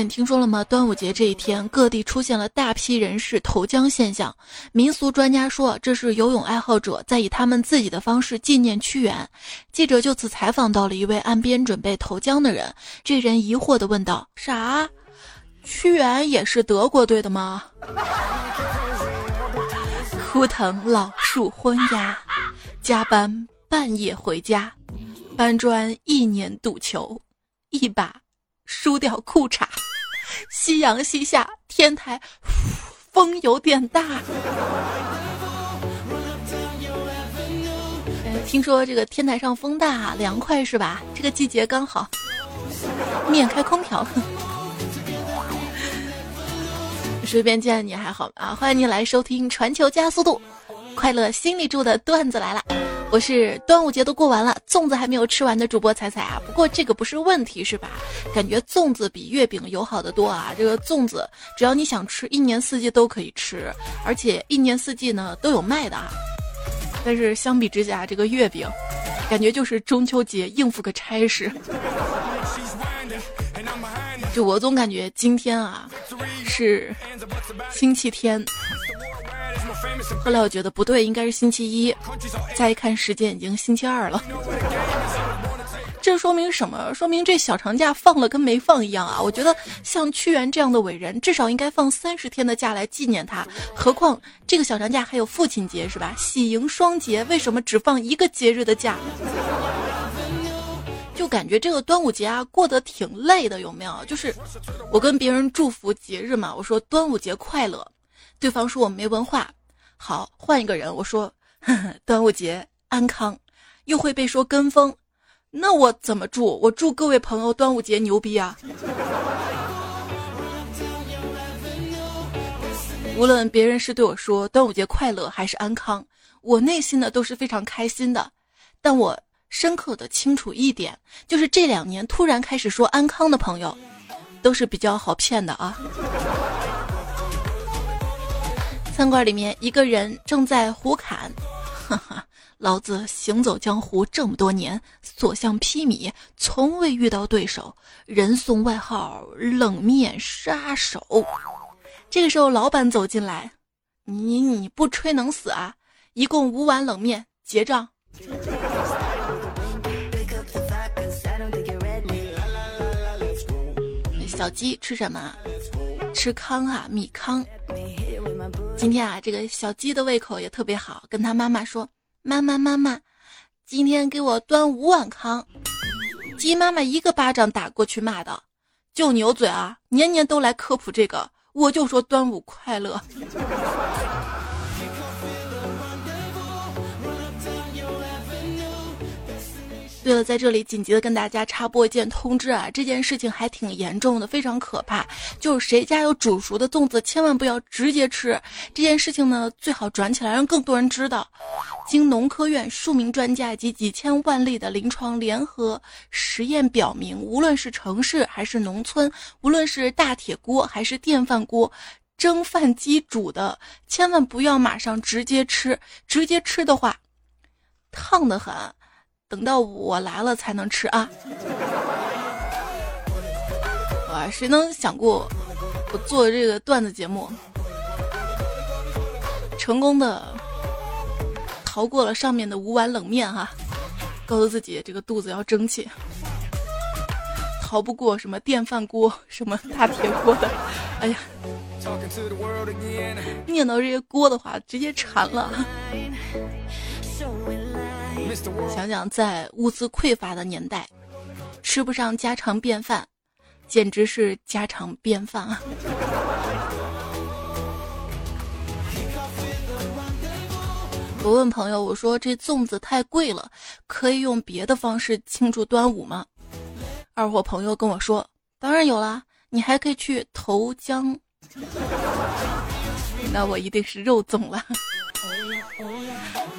哎，你听说了吗？端午节这一天，各地出现了大批人士投江现象。民俗专家说，这是游泳爱好者在以他们自己的方式纪念屈原。记者就此采访到了一位岸边准备投江的人，这人疑惑地问道：“啥？屈原也是德国队的吗？” 枯藤老树昏鸦，加班半夜回家，搬砖一年赌球，一把。输掉裤衩，夕阳西下，天台风有点大。听说这个天台上风大，凉快是吧？这个季节刚好，免开空调。随便见你还好啊？欢迎你来收听《传球加速度》，快乐心里住的段子来了。我是端午节都过完了，粽子还没有吃完的主播彩彩啊。不过这个不是问题，是吧？感觉粽子比月饼友好的多啊。这个粽子只要你想吃，一年四季都可以吃，而且一年四季呢都有卖的啊。但是相比之下，这个月饼，感觉就是中秋节应付个差事。就我总感觉今天啊是星期天。后来我觉得不对，应该是星期一。再一看时间，已经星期二了。这说明什么？说明这小长假放了跟没放一样啊！我觉得像屈原这样的伟人，至少应该放三十天的假来纪念他。何况这个小长假还有父亲节，是吧？喜迎双节，为什么只放一个节日的假？就感觉这个端午节啊，过得挺累的，有没有？就是我跟别人祝福节日嘛，我说端午节快乐，对方说我没文化。好，换一个人，我说 端午节安康，又会被说跟风，那我怎么祝？我祝各位朋友端午节牛逼啊！无论别人是对我说端午节快乐还是安康，我内心呢都是非常开心的。但我深刻的清楚一点，就是这两年突然开始说安康的朋友，都是比较好骗的啊。餐馆里面，一个人正在胡侃，哈哈，老子行走江湖这么多年，所向披靡，从未遇到对手，人送外号“冷面杀手”。这个时候，老板走进来，你你不吹能死啊？一共五碗冷面，结账。小鸡吃什么？吃糠啊，米糠。今天啊，这个小鸡的胃口也特别好，跟他妈妈说：“妈妈妈妈，今天给我端五碗糠。”鸡妈妈一个巴掌打过去，骂的：“就牛嘴啊，年年都来科普这个，我就说端午快乐。”对了，在这里紧急的跟大家插播一件通知啊，这件事情还挺严重的，非常可怕。就是谁家有煮熟的粽子，千万不要直接吃。这件事情呢，最好转起来，让更多人知道。经农科院数名专家及几千万例的临床联合实验表明，无论是城市还是农村，无论是大铁锅还是电饭锅，蒸饭机煮的，千万不要马上直接吃。直接吃的话，烫得很。等到我来了才能吃啊！哇，谁能想过我做这个段子节目，成功的逃过了上面的五碗冷面哈，告诉自己这个肚子要争气，逃不过什么电饭锅、什么大铁锅的。哎呀，念到这些锅的话，直接馋了。想想在物资匮乏的年代，吃不上家常便饭，简直是家常便饭啊！我问朋友，我说这粽子太贵了，可以用别的方式庆祝端午吗？二货朋友跟我说，当然有啦，你还可以去投江。那我一定是肉粽了。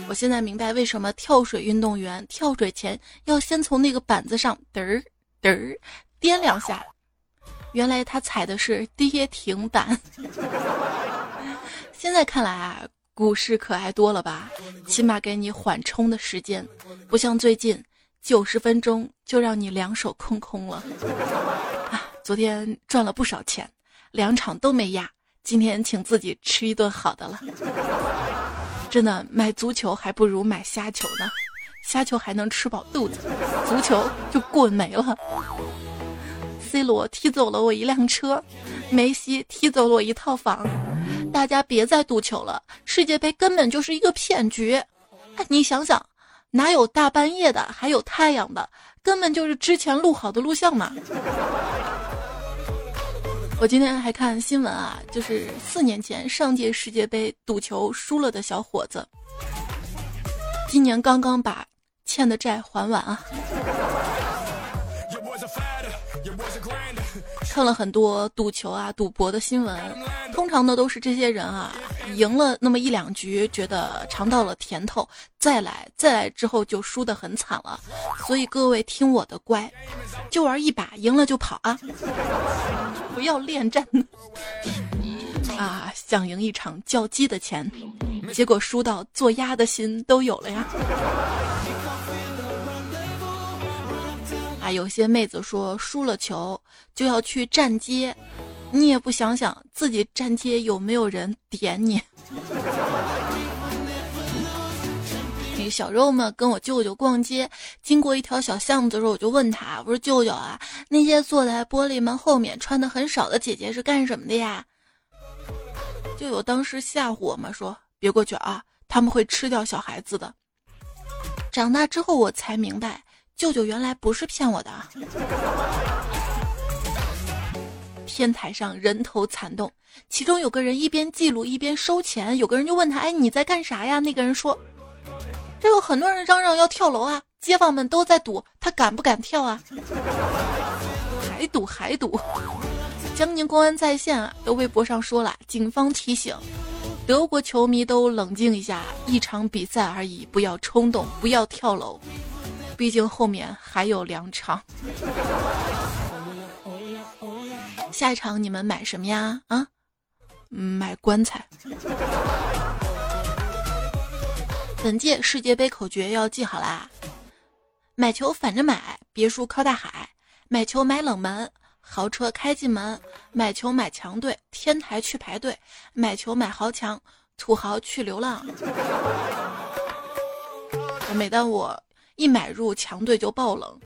我现在明白为什么跳水运动员跳水前要先从那个板子上嘚儿嘚儿颠两下，原来他踩的是跌停板。现在看来啊，股市可爱多了吧？起码给你缓冲的时间，不像最近九十分钟就让你两手空空了。啊，昨天赚了不少钱，两场都没压，今天请自己吃一顿好的了。真的买足球还不如买虾球呢，虾球还能吃饱肚子，足球就滚没了。C 罗踢走了我一辆车，梅西踢走了我一套房。大家别再赌球了，世界杯根本就是一个骗局。你想想，哪有大半夜的，还有太阳的，根本就是之前录好的录像嘛。我今天还看新闻啊，就是四年前上届世界杯赌球输了的小伙子，今年刚刚把欠的债还完啊。看了很多赌球啊、赌博的新闻，通常呢都是这些人啊赢了那么一两局，觉得尝到了甜头，再来再来之后就输得很惨了。所以各位听我的乖，就玩一把，赢了就跑啊，不要恋战啊！想赢一场叫鸡的钱，结果输到做鸭的心都有了呀。有些妹子说输了球就要去站街，你也不想想自己站街有没有人点你。那小肉嘛跟我舅舅逛街，经过一条小巷子的时候，我就问他：“我说舅舅啊，那些坐在玻璃门后面穿的很少的姐姐是干什么的呀？”舅舅当时吓唬我嘛，说：“别过去啊，他们会吃掉小孩子的。”长大之后我才明白。舅舅原来不是骗我的。天台上人头攒动，其中有个人一边记录一边收钱。有个人就问他：“哎，你在干啥呀？”那个人说：“这有很多人嚷嚷要跳楼啊，街坊们都在赌，他敢不敢跳啊？”还赌还赌！江宁公安在线啊，都微博上说了，警方提醒德国球迷都冷静一下，一场比赛而已，不要冲动，不要跳楼。毕竟后面还有两场，下一场你们买什么呀？啊，买棺材。本届世界杯口诀要记好啦：买球反着买，别墅靠大海；买球买冷门，豪车开进门；买球买强队，天台去排队；买球买豪强，土豪去流浪。每当我。一买入强队就爆冷，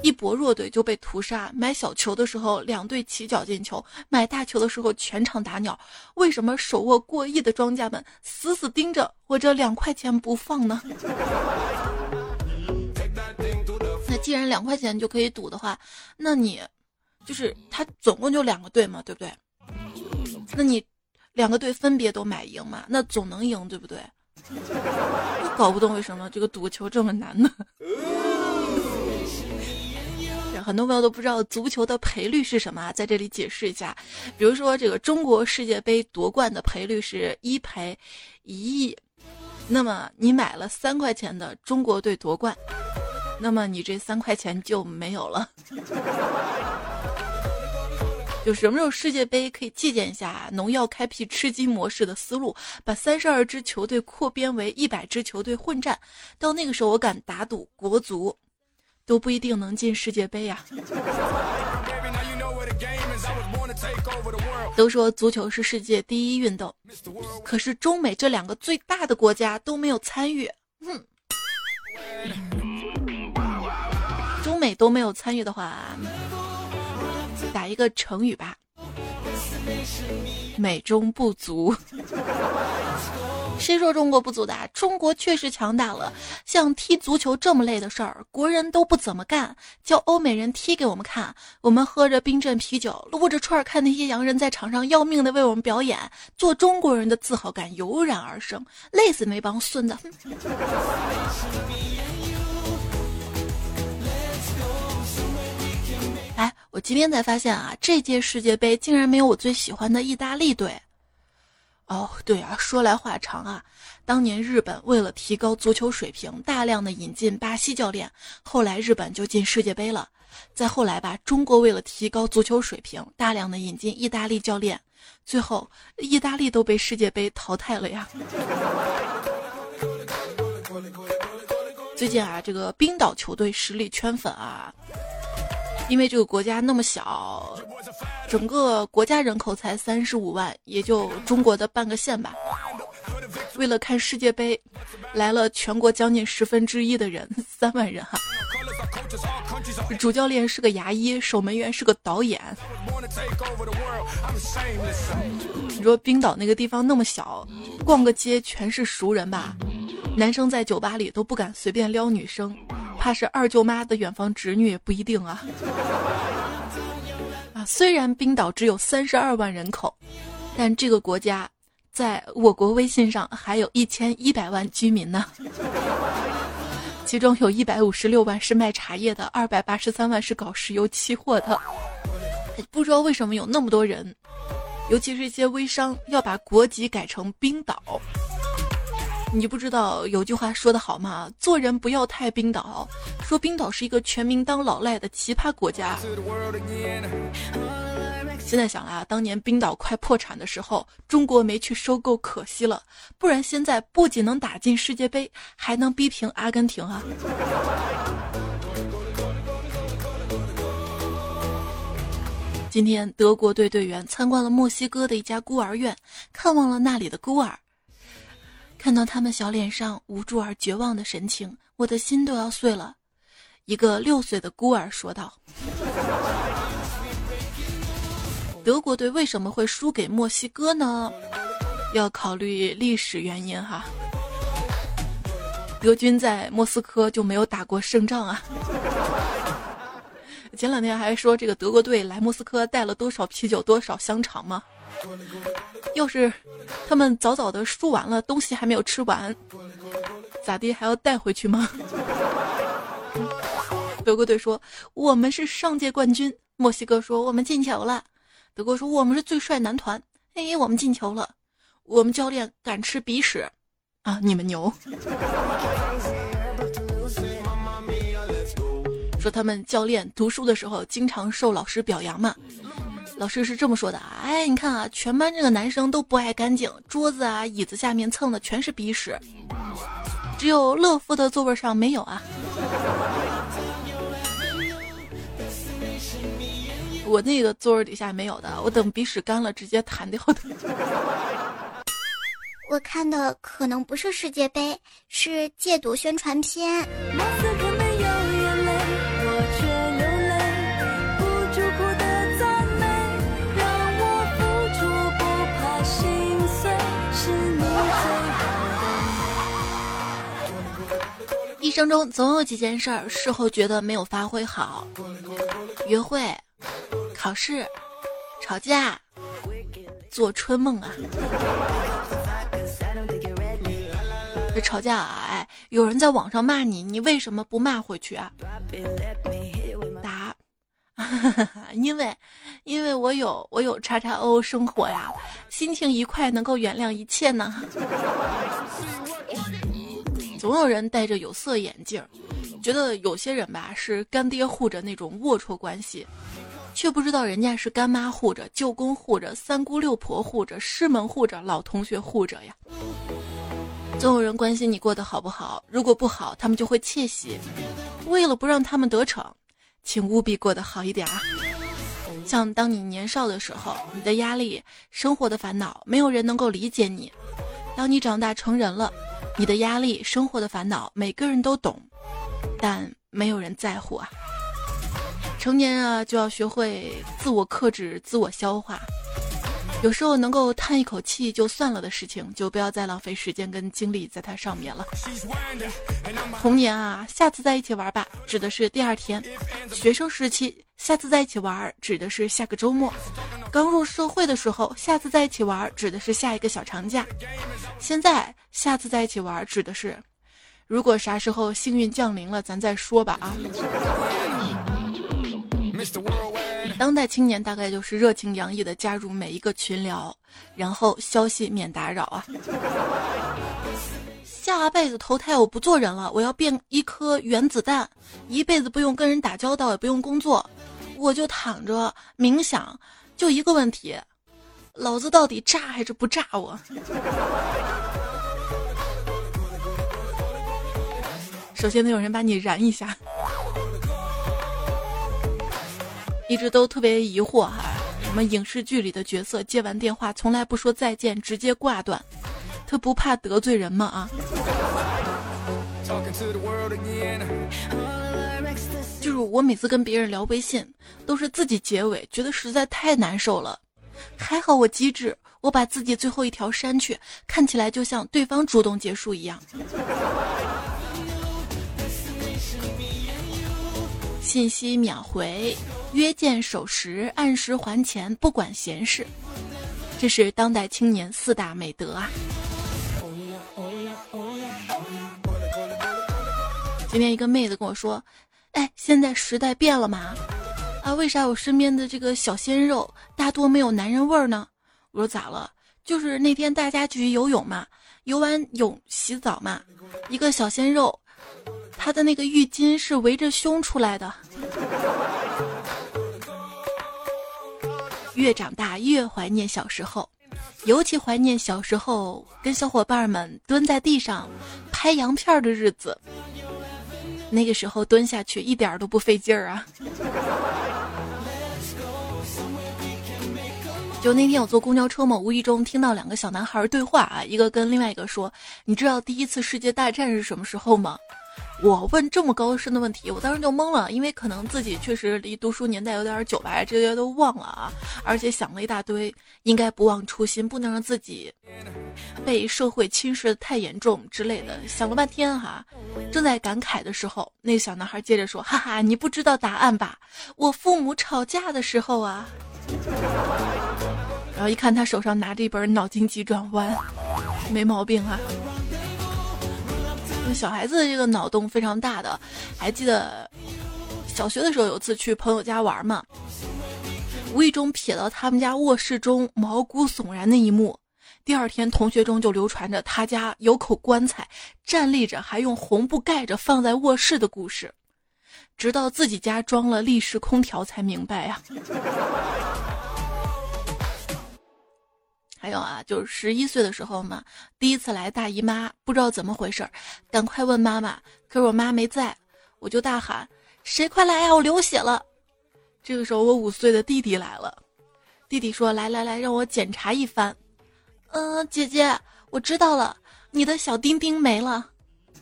一搏弱队就被屠杀。买小球的时候，两队起脚进球；买大球的时候，全场打鸟。为什么手握过亿的庄家们死死盯着我这两块钱不放呢？那既然两块钱就可以赌的话，那你就是他总共就两个队嘛，对不对？那你两个队分别都买赢嘛，那总能赢，对不对？搞不懂为什么这个赌球这么难呢？很多朋友都不知道足球的赔率是什么，啊在这里解释一下。比如说，这个中国世界杯夺冠的赔率是一赔一亿，那么你买了三块钱的中国队夺冠，那么你这三块钱就没有了。就什么时候世界杯可以借鉴一下农药开辟吃鸡模式的思路，把三十二支球队扩编为一百支球队混战？到那个时候，我敢打赌国足都不一定能进世界杯呀。都说足球是世界第一运动，可是中美这两个最大的国家都没有参与。哼，中美都没有参与的话。打一个成语吧，美中不足。谁说中国不足的？中国确实强大了。像踢足球这么累的事儿，国人都不怎么干，叫欧美人踢给我们看。我们喝着冰镇啤酒，撸着串儿，看那些洋人在场上要命的为我们表演，做中国人的自豪感油然而生。累死那帮孙子！今天才发现啊，这届世界杯竟然没有我最喜欢的意大利队。哦，对啊，说来话长啊。当年日本为了提高足球水平，大量的引进巴西教练，后来日本就进世界杯了。再后来吧，中国为了提高足球水平，大量的引进意大利教练，最后意大利都被世界杯淘汰了呀。最近啊，这个冰岛球队实力圈粉啊。因为这个国家那么小，整个国家人口才三十五万，也就中国的半个县吧。为了看世界杯，来了全国将近十分之一的人，三万人哈。主教练是个牙医，守门员是个导演。你说冰岛那个地方那么小，逛个街全是熟人吧？男生在酒吧里都不敢随便撩女生，怕是二舅妈的远房侄女也不一定啊。啊，虽然冰岛只有三十二万人口，但这个国家在我国微信上还有一千一百万居民呢。其中有一百五十六万是卖茶叶的，二百八十三万是搞石油期货的。不知道为什么有那么多人，尤其是一些微商要把国籍改成冰岛。你不知道有句话说的好吗？做人不要太冰岛，说冰岛是一个全民当老赖的奇葩国家。现在想来啊，当年冰岛快破产的时候，中国没去收购，可惜了。不然现在不仅能打进世界杯，还能逼平阿根廷啊！今天德国队队员参观了墨西哥的一家孤儿院，看望了那里的孤儿，看到他们小脸上无助而绝望的神情，我的心都要碎了。一个六岁的孤儿说道。德国队为什么会输给墨西哥呢？要考虑历史原因哈。德军在莫斯科就没有打过胜仗啊。前两天还说这个德国队来莫斯科带了多少啤酒、多少香肠吗？要是他们早早的输完了，东西还没有吃完，咋地还要带回去吗？德国队说我们是上届冠军，墨西哥说我们进球了。德国说：“我们是最帅男团，哎，我们进球了。我们教练敢吃鼻屎，啊，你们牛。”说他们教练读书的时候经常受老师表扬嘛。老师是这么说的：“哎，你看啊，全班这个男生都不爱干净，桌子啊、椅子下面蹭的全是鼻屎，只有乐夫的座位上没有啊。”我那个座位底下没有的，我等鼻屎干了直接弹掉的。我看的可能不是世界杯，是戒毒宣传片。一生中总有几件事儿，事后觉得没有发挥好，约会。考试、吵架、做春梦啊！这吵架啊，哎，有人在网上骂你，你为什么不骂回去啊？答：因为，因为我有我有叉叉 O 生活呀，心情愉快能够原谅一切呢。总有人戴着有色眼镜，觉得有些人吧是干爹护着那种龌龊关系。却不知道人家是干妈护着、舅公护着、三姑六婆护着、师门护着、老同学护着呀。总有人关心你过得好不好，如果不好，他们就会窃喜。为了不让他们得逞，请务必过得好一点啊。像当你年少的时候，你的压力、生活的烦恼，没有人能够理解你；当你长大成人了，你的压力、生活的烦恼，每个人都懂，但没有人在乎啊。成年啊，就要学会自我克制、自我消化。有时候能够叹一口气就算了的事情，就不要再浪费时间跟精力在它上面了。童年啊，下次在一起玩吧，指的是第二天；学生时期，下次在一起玩，指的是下个周末；刚入社会的时候，下次在一起玩，指的是下一个小长假；现在，下次在一起玩，指的是如果啥时候幸运降临了，咱再说吧啊。当代青年大概就是热情洋溢的加入每一个群聊，然后消息免打扰啊。下辈子投胎我不做人了，我要变一颗原子弹，一辈子不用跟人打交道，也不用工作，我就躺着冥想，就一个问题，老子到底炸还是不炸我？首先得有人把你燃一下。一直都特别疑惑哈，什么影视剧里的角色接完电话从来不说再见，直接挂断，他不怕得罪人吗？啊！就是我每次跟别人聊微信，都是自己结尾，觉得实在太难受了。还好我机智，我把自己最后一条删去，看起来就像对方主动结束一样。信息秒回，约见守时，按时还钱，不管闲事，这是当代青年四大美德啊！今天一个妹子跟我说：“哎，现在时代变了嘛？啊，为啥我身边的这个小鲜肉大多没有男人味儿呢？”我说：“咋了？就是那天大家去游泳嘛，游完泳洗澡嘛，一个小鲜肉。”他的那个浴巾是围着胸出来的。越长大越怀念小时候，尤其怀念小时候跟小伙伴们蹲在地上拍洋片的日子。那个时候蹲下去一点都不费劲儿啊！就那天我坐公交车嘛，无意中听到两个小男孩对话啊，一个跟另外一个说：“你知道第一次世界大战是什么时候吗？”我问这么高深的问题，我当时就懵了，因为可能自己确实离读书年代有点久吧，这些都忘了啊，而且想了一大堆，应该不忘初心，不能让自己被社会侵蚀的太严重之类的，想了半天哈，正在感慨的时候，那个小男孩接着说：“哈哈，你不知道答案吧？我父母吵架的时候啊。”然后一看他手上拿着一本《脑筋急转弯》，没毛病啊。小孩子的这个脑洞非常大的，还记得小学的时候有次去朋友家玩嘛，无意中瞥到他们家卧室中毛骨悚然的一幕。第二天同学中就流传着他家有口棺材站立着，还用红布盖着放在卧室的故事，直到自己家装了立式空调才明白呀。还有啊，就是十一岁的时候嘛，第一次来大姨妈，不知道怎么回事，赶快问妈妈，可是我妈没在，我就大喊：“谁快来呀，我流血了！”这个时候，我五岁的弟弟来了，弟弟说：“来来来，让我检查一番。”嗯，姐姐，我知道了，你的小丁丁没了。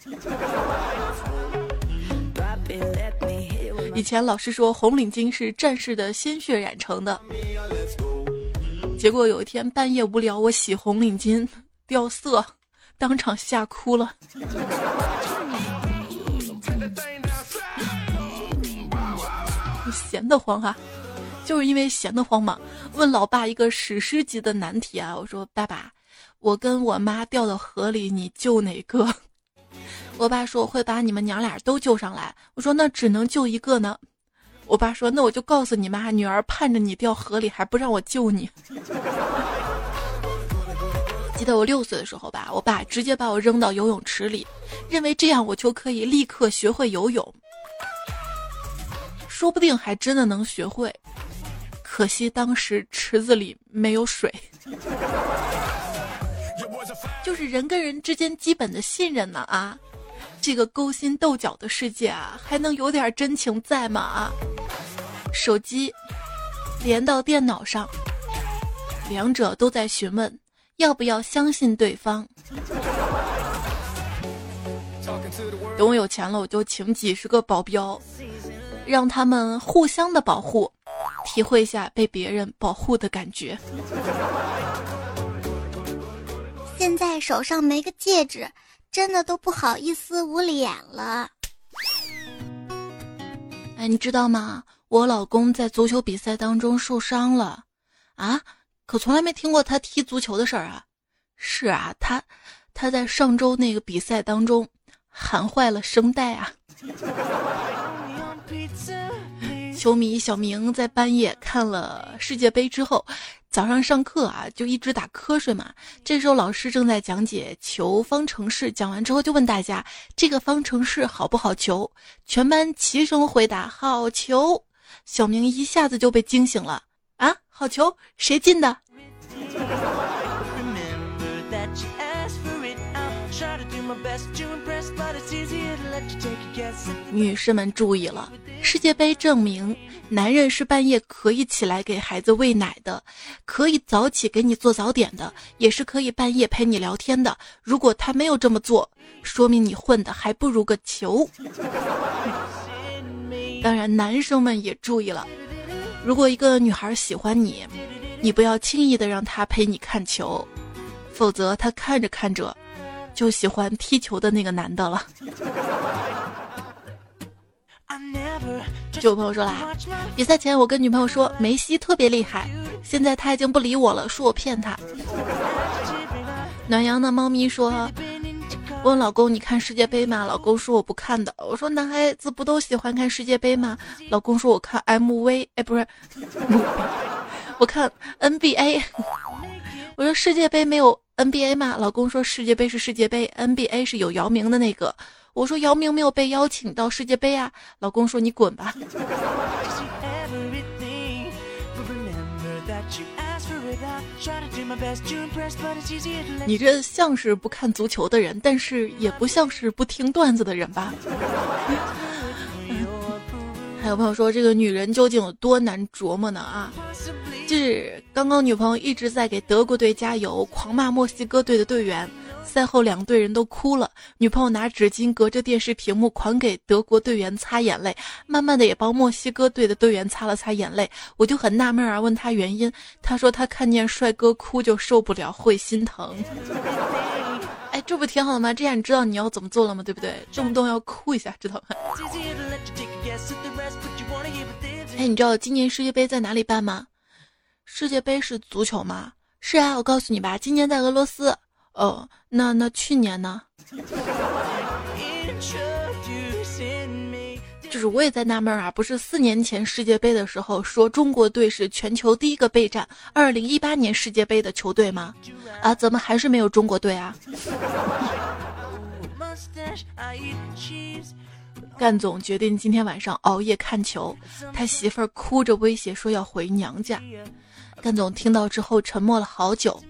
以前老师说红领巾是战士的鲜血染成的。结果有一天半夜无聊，我洗红领巾掉色，当场吓哭了。闲得慌啊，就是因为闲得慌嘛。问老爸一个史诗级的难题啊，我说爸爸，我跟我妈掉到河里，你救哪个？我爸说我会把你们娘俩都救上来。我说那只能救一个呢。我爸说：“那我就告诉你妈，女儿盼着你掉河里，还不让我救你。”记得我六岁的时候吧，我爸直接把我扔到游泳池里，认为这样我就可以立刻学会游泳。说不定还真的能学会，可惜当时池子里没有水。就是人跟人之间基本的信任呢啊。这个勾心斗角的世界啊，还能有点真情在吗？手机连到电脑上，两者都在询问要不要相信对方。等我有钱了，我就请几十个保镖，让他们互相的保护，体会一下被别人保护的感觉。现在手上没个戒指。真的都不好意思捂脸了。哎，你知道吗？我老公在足球比赛当中受伤了，啊，可从来没听过他踢足球的事儿啊。是啊，他他在上周那个比赛当中喊坏了声带啊。球迷小明在半夜看了世界杯之后。早上上课啊，就一直打瞌睡嘛。这时候老师正在讲解求方程式，讲完之后就问大家：“这个方程式好不好求？”全班齐声回答：“好球！”小明一下子就被惊醒了啊！好球，谁进的？女士们注意了，世界杯证明，男人是半夜可以起来给孩子喂奶的，可以早起给你做早点的，也是可以半夜陪你聊天的。如果他没有这么做，说明你混的还不如个球。当然，男生们也注意了，如果一个女孩喜欢你，你不要轻易的让她陪你看球，否则她看着看着，就喜欢踢球的那个男的了。就有朋友说啦，比赛前我跟女朋友说梅西特别厉害，现在他已经不理我了，说我骗他。暖阳的猫咪说，问老公你看世界杯吗？老公说我不看的。我说男孩子不都喜欢看世界杯吗？老公说我看 MV，哎不是，我看 NBA。我说世界杯没有 NBA 吗？老公说世界杯是世界杯，NBA 是有姚明的那个。我说姚明没有被邀请到世界杯啊，老公说你滚吧。你这像是不看足球的人，但是也不像是不听段子的人吧？还有朋友说这个女人究竟有多难琢磨呢？啊，就是刚刚女朋友一直在给德国队加油，狂骂墨西哥队的队员。赛后，两队人都哭了。女朋友拿纸巾隔着电视屏幕狂给德国队员擦眼泪，慢慢的也帮墨西哥队的队员擦了擦眼泪。我就很纳闷啊，问他原因，他说他看见帅哥哭就受不了，会心疼。这不挺好的吗？这样你知道你要怎么做了吗？对不对？动不动要哭一下，知道吗？哎，你知道今年世界杯在哪里办吗？世界杯是足球吗？是啊，我告诉你吧，今年在俄罗斯。哦，那那去年呢？就是我也在纳闷啊，不是四年前世界杯的时候说中国队是全球第一个备战二零一八年世界杯的球队吗？啊，怎么还是没有中国队啊？干总决定今天晚上熬夜看球，他媳妇儿哭着威胁说要回娘家。干总听到之后沉默了好久。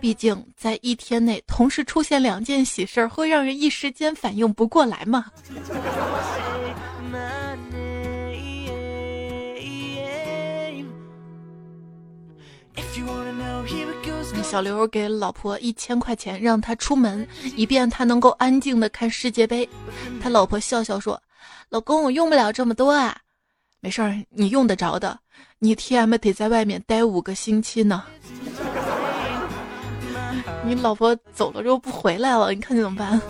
毕竟，在一天内同时出现两件喜事儿，会让人一时间反应不过来嘛。小刘给老婆一千块钱，让她出门，以便他能够安静的看世界杯。他老婆笑笑说：“老公，我用不了这么多啊，没事儿，你用得着的。你 T M 得在外面待五个星期呢。”你老婆走了之后不回来了，你看你怎么办？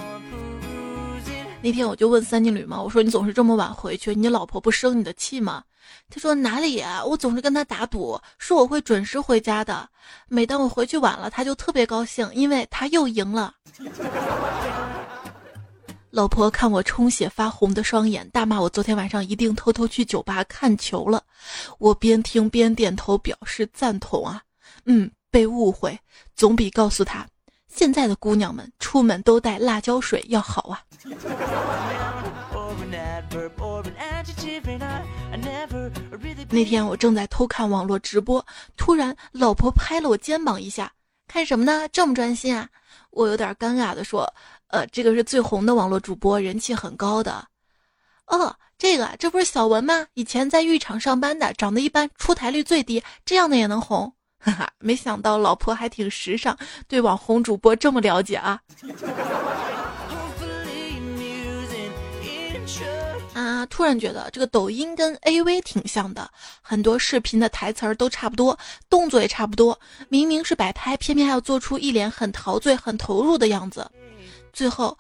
那天我就问三金女嘛，我说你总是这么晚回去，你老婆不生你的气吗？他说哪里呀，我总是跟他打赌，说我会准时回家的。每当我回去晚了，他就特别高兴，因为他又赢了。老婆看我充血发红的双眼，大骂我昨天晚上一定偷偷去酒吧看球了。我边听边点头表示赞同啊，嗯。被误会总比告诉他现在的姑娘们出门都带辣椒水要好啊！那天我正在偷看网络直播，突然老婆拍了我肩膀一下，看什么呢？这么专心啊！我有点尴尬的说：“呃，这个是最红的网络主播，人气很高的。”哦，这个这不是小文吗？以前在浴场上班的，长得一般，出台率最低，这样的也能红。哈哈，没想到老婆还挺时尚，对网红主播这么了解啊！啊，突然觉得这个抖音跟 AV 挺像的，很多视频的台词儿都差不多，动作也差不多，明明是摆拍，偏偏还要做出一脸很陶醉、很投入的样子，最后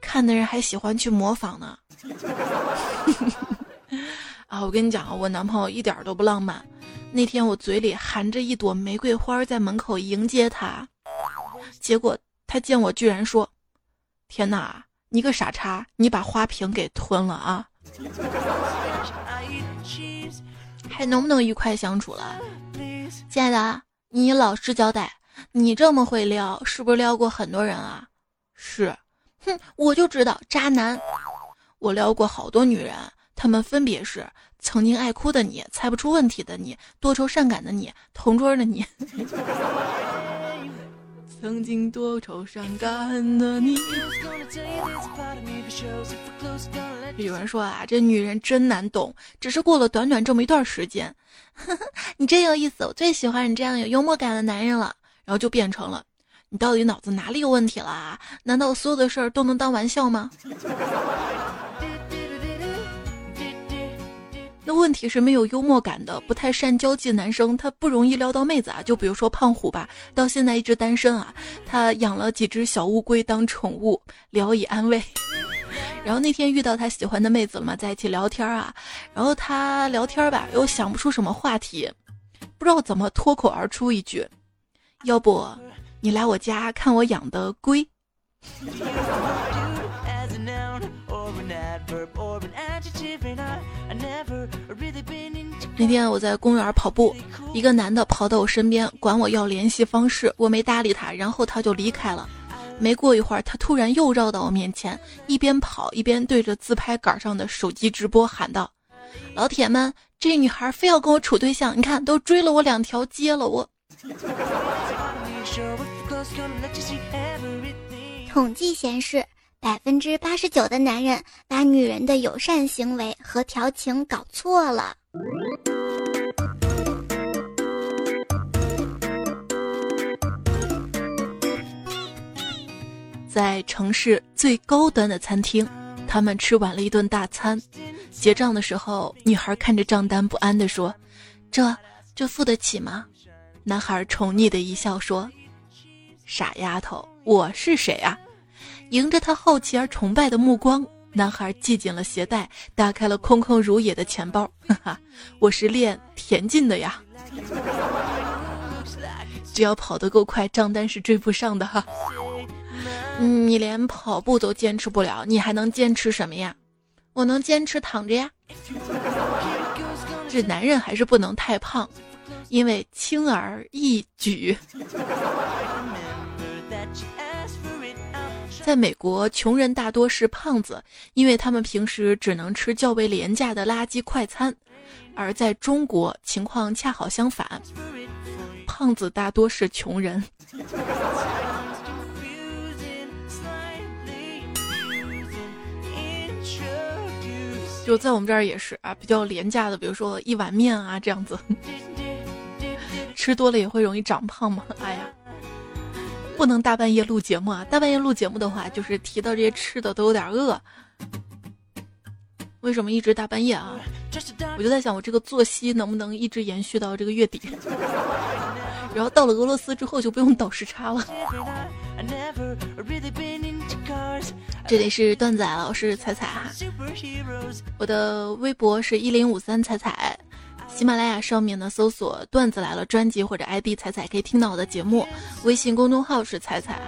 看的人还喜欢去模仿呢。啊，我跟你讲啊，我男朋友一点都不浪漫。那天我嘴里含着一朵玫瑰花在门口迎接他，结果他见我居然说：“天哪，你个傻叉，你把花瓶给吞了啊！”还能不能愉快相处了？亲爱的，你老实交代，你这么会撩，是不是撩过很多人啊？是，哼，我就知道渣男，我撩过好多女人，他们分别是。曾经爱哭的你，猜不出问题的你，多愁善感的你，同桌的你。曾经多愁善感的你。有人说啊，这女人真难懂，只是过了短短这么一段时间。你真有意思，我最喜欢你这样有幽默感的男人了。然后就变成了，你到底脑子哪里有问题了啊？难道所有的事儿都能当玩笑吗？那问题是没有幽默感的、不太善交际的男生，他不容易撩到妹子啊。就比如说胖虎吧，到现在一直单身啊。他养了几只小乌龟当宠物，聊以安慰。然后那天遇到他喜欢的妹子了嘛，在一起聊天啊。然后他聊天吧，又想不出什么话题，不知道怎么脱口而出一句：“要不你来我家看我养的龟。”那天我在公园跑步，一个男的跑到我身边，管我要联系方式，我没搭理他，然后他就离开了。没过一会儿，他突然又绕到我面前，一边跑一边对着自拍杆上的手机直播喊道：“老铁们，这女孩非要跟我处对象，你看都追了我两条街了，我。”统计显示。百分之八十九的男人把女人的友善行为和调情搞错了。在城市最高端的餐厅，他们吃完了一顿大餐，结账的时候，女孩看着账单不安地说：“这这付得起吗？”男孩宠溺的一笑说：“傻丫头，我是谁啊？”迎着他好奇而崇拜的目光，男孩系紧了鞋带，打开了空空如也的钱包。哈哈，我是练田径的呀，只要跑得够快，账单是追不上的哈。你连跑步都坚持不了，你还能坚持什么呀？我能坚持躺着呀。这男人还是不能太胖，因为轻而易举。在美国，穷人大多是胖子，因为他们平时只能吃较为廉价的垃圾快餐；而在中国，情况恰好相反，胖子大多是穷人。就在我们这儿也是啊，比较廉价的，比如说一碗面啊这样子，吃多了也会容易长胖吗？哎呀。不能大半夜录节目啊！大半夜录节目的话，就是提到这些吃的都有点饿。为什么一直大半夜啊？我就在想，我这个作息能不能一直延续到这个月底？然后到了俄罗斯之后就不用倒时差了。这里是段仔老师彩彩哈，我的微博是一零五三彩彩。喜马拉雅上面呢，搜索“段子来了”专辑或者 ID“ 彩彩”，可以听到我的节目。微信公众号是“彩彩”，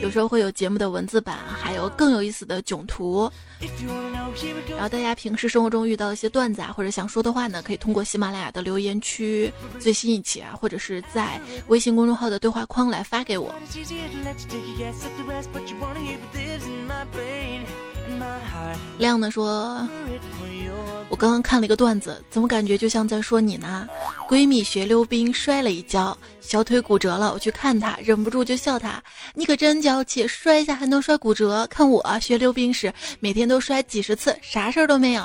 有时候会有节目的文字版，还有更有意思的囧图。然后大家平时生活中遇到一些段子啊，或者想说的话呢，可以通过喜马拉雅的留言区最新一期啊，或者是在微信公众号的对话框来发给我。亮的说：“我刚刚看了一个段子，怎么感觉就像在说你呢？闺蜜学溜冰摔了一跤，小腿骨折了。我去看她，忍不住就笑她：你可真娇气，摔一下还能摔骨折？看我学溜冰时，每天都摔几十次，啥事儿都没有。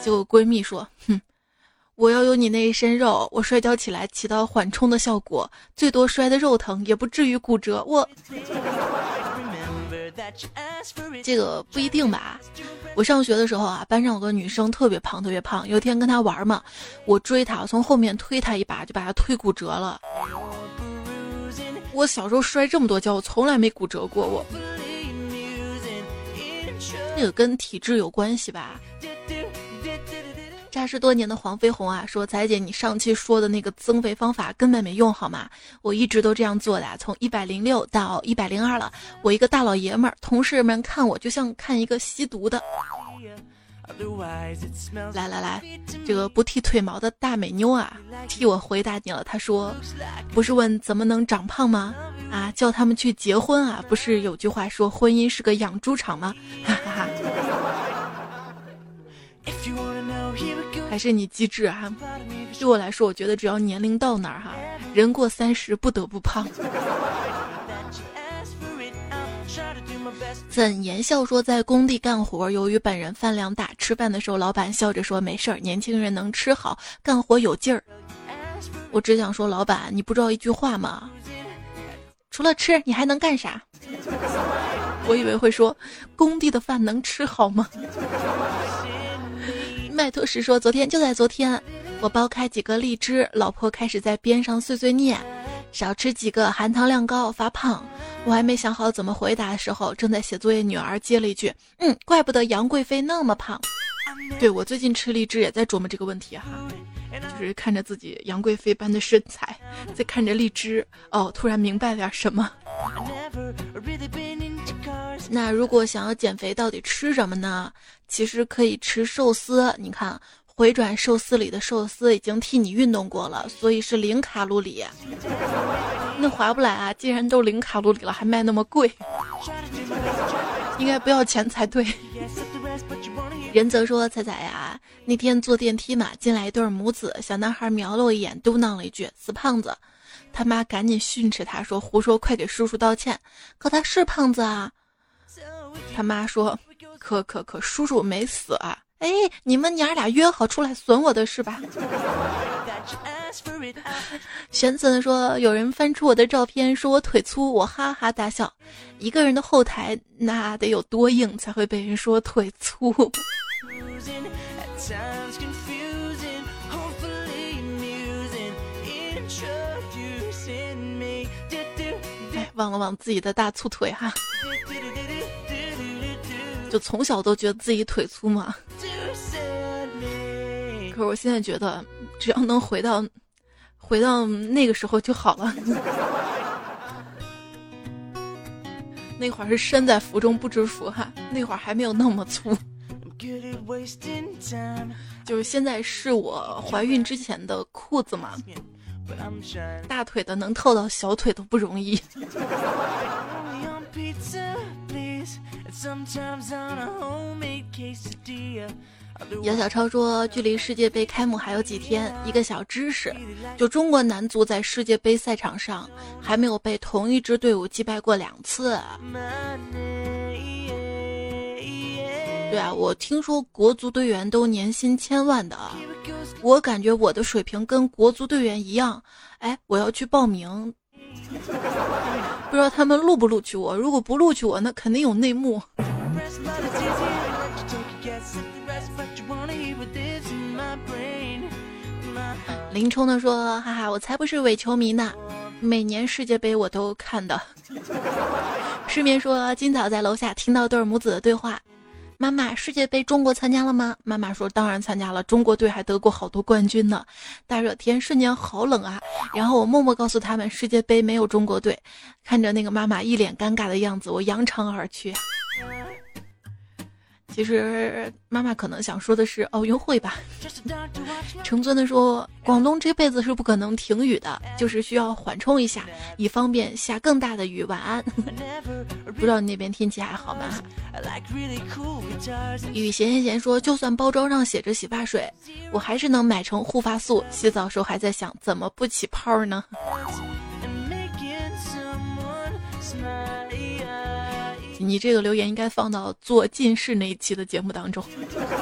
结果闺蜜说：哼，我要有你那一身肉，我摔跤起来起到缓冲的效果，最多摔的肉疼，也不至于骨折。我。”这个不一定吧。我上学的时候啊，班上有个女生特别胖，特别胖。有一天跟她玩嘛，我追她，从后面推她一把，就把她推骨折了。我小时候摔这么多跤，我从来没骨折过。我，这个跟体质有关系吧。扎实多年的黄飞鸿啊，说：“彩姐，你上期说的那个增肥方法根本没用，好吗？我一直都这样做的，从一百零六到一百零二了。我一个大老爷们儿，同事们看我就像看一个吸毒的。来来来，这个不剃腿毛的大美妞啊，替我回答你了。她说，不是问怎么能长胖吗？啊，叫他们去结婚啊，不是有句话说婚姻是个养猪场吗？哈哈哈。”还是你机智哈，对我来说，我觉得只要年龄到哪儿哈，人过三十不得不胖。怎言笑说在工地干活，由于本人饭量大，吃饭的时候老板笑着说没事儿，年轻人能吃好，干活有劲儿。我只想说，老板，你不知道一句话吗？除了吃，你还能干啥？我以为会说，工地的饭能吃好吗？麦托什说，昨天就在昨天，我剥开几个荔枝，老婆开始在边上碎碎念，少吃几个含糖量高，发胖。我还没想好怎么回答的时候，正在写作业，女儿接了一句：“嗯，怪不得杨贵妃那么胖。”对我最近吃荔枝也在琢磨这个问题哈。就是看着自己杨贵妃般的身材，再看着荔枝，哦，突然明白点什么。那如果想要减肥，到底吃什么呢？其实可以吃寿司。你看，回转寿司里的寿司已经替你运动过了，所以是零卡路里。那划不来啊！既然都零卡路里了，还卖那么贵，应该不要钱才对。仁泽说：“彩彩呀，那天坐电梯嘛，进来一对母子，小男孩瞄了我一眼，嘟囔了一句‘死胖子’，他妈赶紧训斥他说：‘胡说，快给叔叔道歉。’可他是胖子啊。他妈说：‘可可可，叔叔没死啊。’哎，你们娘俩约好出来损我的是吧？” 玄子说：“有人翻出我的照片，说我腿粗，我哈哈大笑。一个人的后台那得有多硬，才会被人说腿粗？” 哎，忘了忘自己的大粗腿哈，就从小都觉得自己腿粗嘛。可是我现在觉得，只要能回到。回到那个时候就好了。那会儿是身在福中不知福哈，那会儿还没有那么粗。就是现在是我怀孕之前的裤子嘛，大腿的能透到小腿都不容易。杨小超说：“距离世界杯开幕还有几天？一个小知识，就中国男足在世界杯赛场上还没有被同一支队伍击败过两次。对啊，我听说国足队员都年薪千万的，我感觉我的水平跟国足队员一样。哎，我要去报名，不知道他们录不录取我？如果不录取我，那肯定有内幕。”林冲的说：“哈哈，我才不是伪球迷呢，每年世界杯我都看的。”失眠说：“今早在楼下听到对母子的对话，妈妈，世界杯中国参加了吗？”妈妈说：“当然参加了，中国队还得过好多冠军呢。”大热天瞬间好冷啊！然后我默默告诉他们，世界杯没有中国队。看着那个妈妈一脸尴尬的样子，我扬长而去。其实妈妈可能想说的是奥运会吧。成尊的说，广东这辈子是不可能停雨的，就是需要缓冲一下，以方便下更大的雨。晚安。不知道你那边天气还好吗？雨闲闲闲说，就算包装上写着洗发水，我还是能买成护发素。洗澡时候还在想，怎么不起泡呢？你这个留言应该放到做近视那一期的节目当中。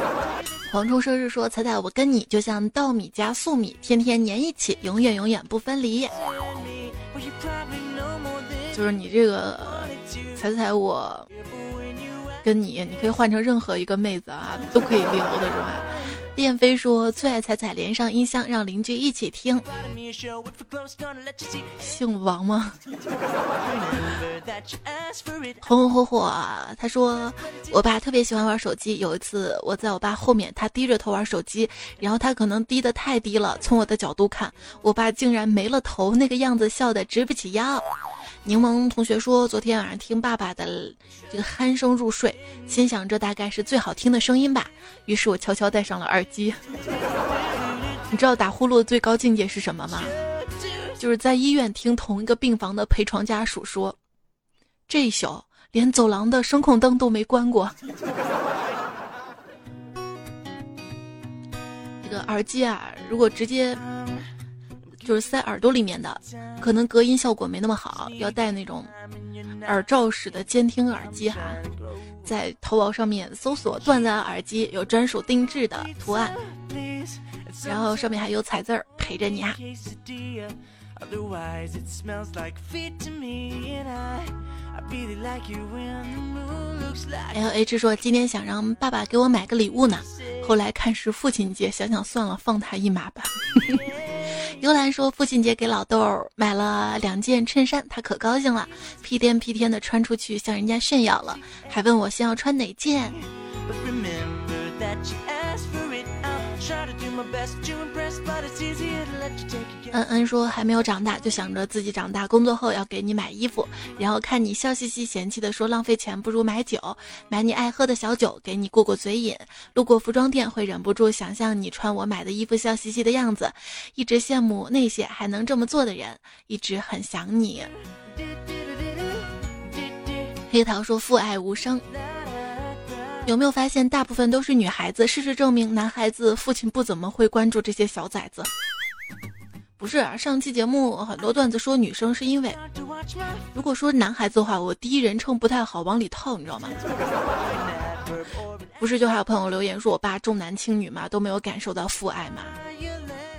黄冲生日说：“彩彩，我跟你就像稻米加粟米，天天粘一起，永远永远不分离。”就是你这个彩彩，我跟你，你可以换成任何一个妹子啊，都可以聊的是吧？电飞说：“最爱彩彩，连上音箱，让邻居一起听。”姓王吗？红红火火，他说：“我爸特别喜欢玩手机。有一次，我在我爸后面，他低着头玩手机，然后他可能低得太低了。从我的角度看，我爸竟然没了头，那个样子笑得直不起腰。”柠檬同学说：“昨天晚上听爸爸的这个鼾声入睡，心想这大概是最好听的声音吧。于是我悄悄戴上了耳机。你知道打呼噜的最高境界是什么吗？就是在医院听同一个病房的陪床家属说，这一宿连走廊的声控灯都没关过。这个耳机啊，如果直接……”就是塞耳朵里面的，可能隔音效果没那么好，要戴那种耳罩式的监听耳机哈。在淘宝上面搜索“段子耳机”，有专属定制的图案，然后上面还有彩字儿陪着你哈。L H 说今天想让爸爸给我买个礼物呢，后来看是父亲节，想想算了，放他一马吧。幽兰说父亲节给老豆买了两件衬衫，他可高兴了，屁颠屁颠的穿出去向人家炫耀了，还问我先要穿哪件。恩恩，说还没有长大，就想着自己长大，工作后要给你买衣服，然后看你笑嘻嘻嫌弃的说浪费钱，不如买酒，买你爱喝的小酒给你过过嘴瘾。路过服装店会忍不住想象你穿我买的衣服笑嘻嘻的样子，一直羡慕那些还能这么做的人，一直很想你。黑桃说父爱无声。有没有发现，大部分都是女孩子？事实证明，男孩子父亲不怎么会关注这些小崽子。不是，上期节目很多段子说女生是因为，如果说男孩子的话，我第一人称不太好往里套，你知道吗？不是，就还有朋友留言说我爸重男轻女嘛，都没有感受到父爱嘛。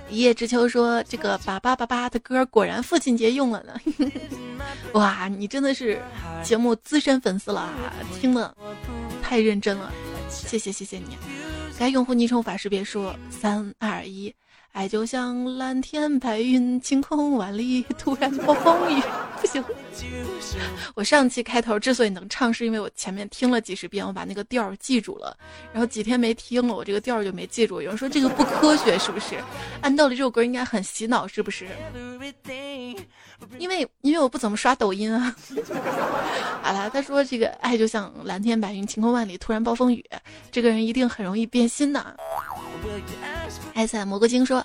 一叶知秋说这个叭叭叭叭的歌果然父亲节用了呢。哇，你真的是节目资深粉丝了，听的。太认真了，谢谢谢谢你。该用户昵称法识别说三二一，爱就像蓝天白云，晴空万里，突然暴风雨。不行，我上期开头之所以能唱，是因为我前面听了几十遍，我把那个调记住了。然后几天没听了，我这个调就没记住。有人说这个不科学，是不是？按道理这首歌应该很洗脑，是不是？因为因为我不怎么刷抖音啊。好了，他说这个爱就像蓝天白云，晴空万里，突然暴风雨，这个人一定很容易变心的。爱赛蘑菇精说，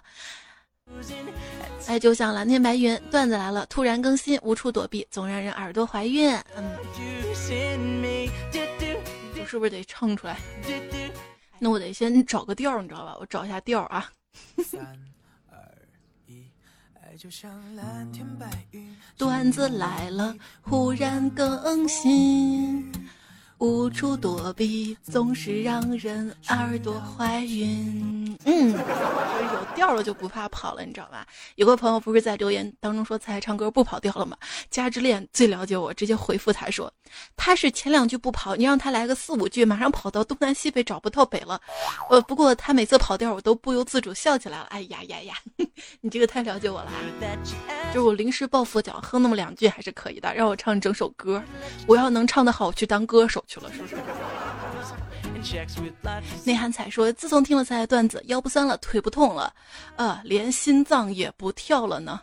爱就像蓝天白云，段子来了突然更新，无处躲避，总让人耳朵怀孕。嗯，我是不是得唱出来？那我得先找个调，你知道吧？我找一下调啊。段子来了，忽然更新，无处躲避，总是让人耳朵怀孕。嗯，有调了就不怕跑了，你知道吧？有个朋友不是在留言当中说才唱歌不跑调了吗？加之恋最了解我，直接回复他说，他是前两句不跑，你让他来个四五句，马上跑到东南西北找不到北了。呃，不过他每次跑调，我都不由自主笑起来了。哎呀呀呀，你这个太了解我了，就是我临时抱佛脚哼那么两句还是可以的，让我唱整首歌，我要能唱得好，我去当歌手去了，是不是？内涵彩说：“自从听了彩彩段子，腰不酸了，腿不痛了，呃，连心脏也不跳了呢。”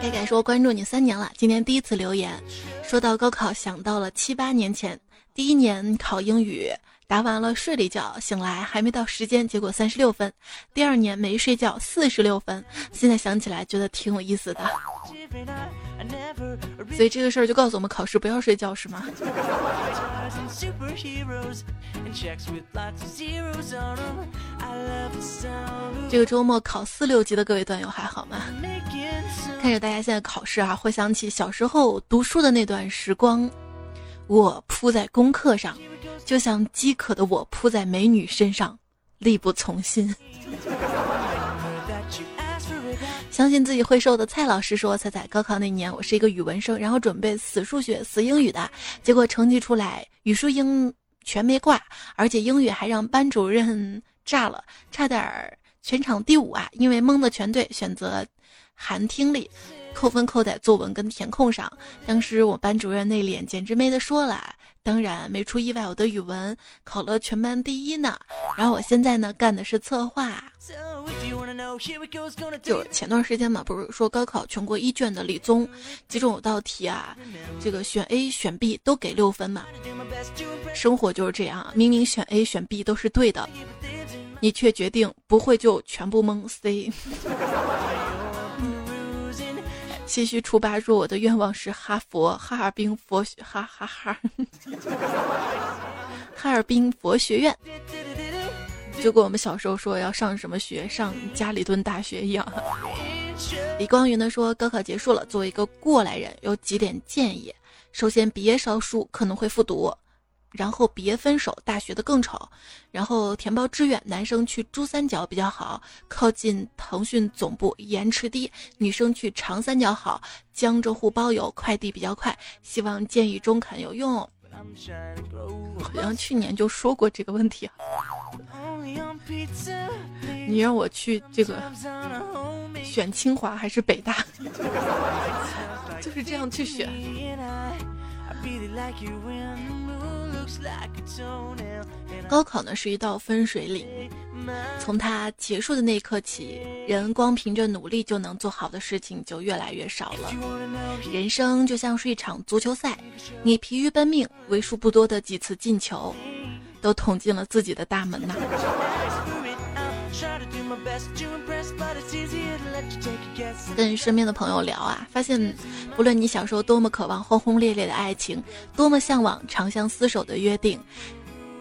盖盖说关注你三年了，今天第一次留言，说到高考，想到了七八年前，第一年考英语，答完了睡了一觉，醒来还没到时间，结果三十六分；第二年没睡觉，四十六分。现在想起来觉得挺有意思的。所以这个事儿就告诉我们，考试不要睡觉，是吗？这个周末考四六级的各位段友还好吗？看着大家现在考试啊，回想起小时候读书的那段时光，我扑在功课上，就像饥渴的我扑在美女身上，力不从心。相信自己会瘦的蔡老师说：“彩彩，高考那年我是一个语文生，然后准备死数学、死英语的，结果成绩出来，语数英全没挂，而且英语还让班主任炸了，差点全场第五啊！因为蒙的全对，选择含听力，扣分扣在作文跟填空上。当时我班主任那脸简直没得说了。当然没出意外，我的语文考了全班第一呢。然后我现在呢干的是策划。”就前段时间嘛，不是说高考全国一卷的理综其中有道题啊，这个选 A 选 B 都给六分嘛。生活就是这样，明明选 A 选 B 都是对的，你却决定不会就全部蒙 C。七夕初八说我的愿望是哈佛、哈尔滨佛学，哈哈哈，哈尔滨佛学院。就跟我们小时候说要上什么学，上家里蹲大学一样。李光云呢说，高考结束了，作为一个过来人，有几点建议：首先，别烧书，可能会复读。然后别分手，大学的更丑。然后填报志愿，男生去珠三角比较好，靠近腾讯总部，延迟低；女生去长三角好，江浙沪包邮，快递比较快。希望建议中肯有用。好像去年就说过这个问题。你让我去这个选清华还是北大？就是这样去选。高考呢是一道分水岭，从它结束的那一刻起，人光凭着努力就能做好的事情就越来越少了。人生就像是一场足球赛，你疲于奔命，为数不多的几次进球，都捅进了自己的大门呐。跟身边的朋友聊啊，发现不论你小时候多么渴望轰轰烈烈的爱情，多么向往长相厮守的约定，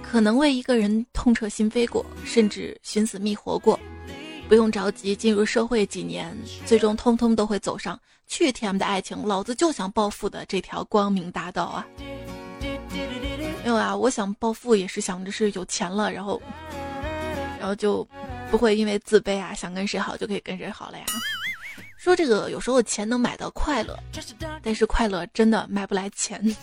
可能为一个人痛彻心扉过，甚至寻死觅活过，不用着急，进入社会几年，最终通通都会走上去天的爱情，老子就想暴富的这条光明大道啊！没有啊，我想暴富也是想着是有钱了，然后，然后就。不会因为自卑啊，想跟谁好就可以跟谁好了呀？说这个有时候钱能买到快乐，但是快乐真的买不来钱。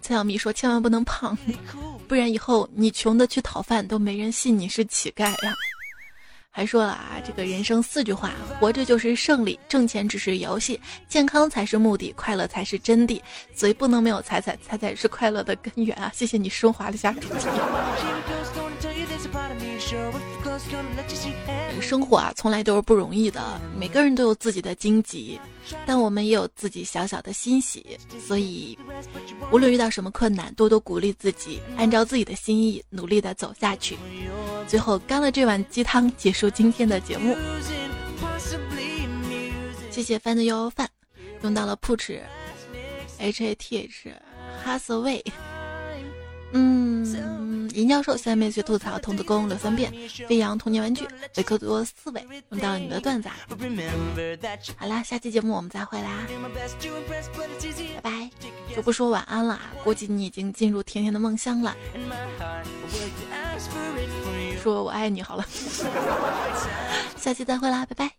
蔡小米说：“千万不能胖，不然以后你穷的去讨饭都没人信你是乞丐呀。”还说了啊，这个人生四句话：活着就是胜利，挣钱只是游戏，健康才是目的，快乐才是真谛。所以不能没有彩彩，彩彩是快乐的根源啊！谢谢你升华了一下主。生活啊，从来都是不容易的。每个人都有自己的荆棘，但我们也有自己小小的欣喜。所以，无论遇到什么困难，多多鼓励自己，按照自己的心意努力的走下去。最后，干了这碗鸡汤，结束今天的节目。谢谢饭的幺幺饭，用到了 push，h a t h，哈瑟卫。嗯，银教授下面去吐槽童子功了三遍，飞扬童年玩具，维克多四位用到了你的段子。好啦，下期节目我们再会啦，拜拜，就不说晚安了啊，估计你已经进入甜甜的梦乡了。说我爱你好了，下期再会啦，拜拜。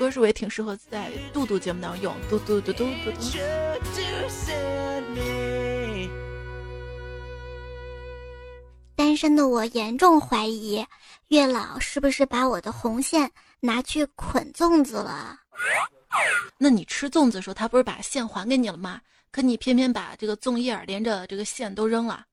歌是不也挺适合在嘟嘟节目当中用？嘟嘟嘟嘟嘟嘟。单身的我严重怀疑，月老是不是把我的红线拿去捆粽子了？那你吃粽子的时候，他不是把线还给你了吗？可你偏偏把这个粽叶连着这个线都扔了。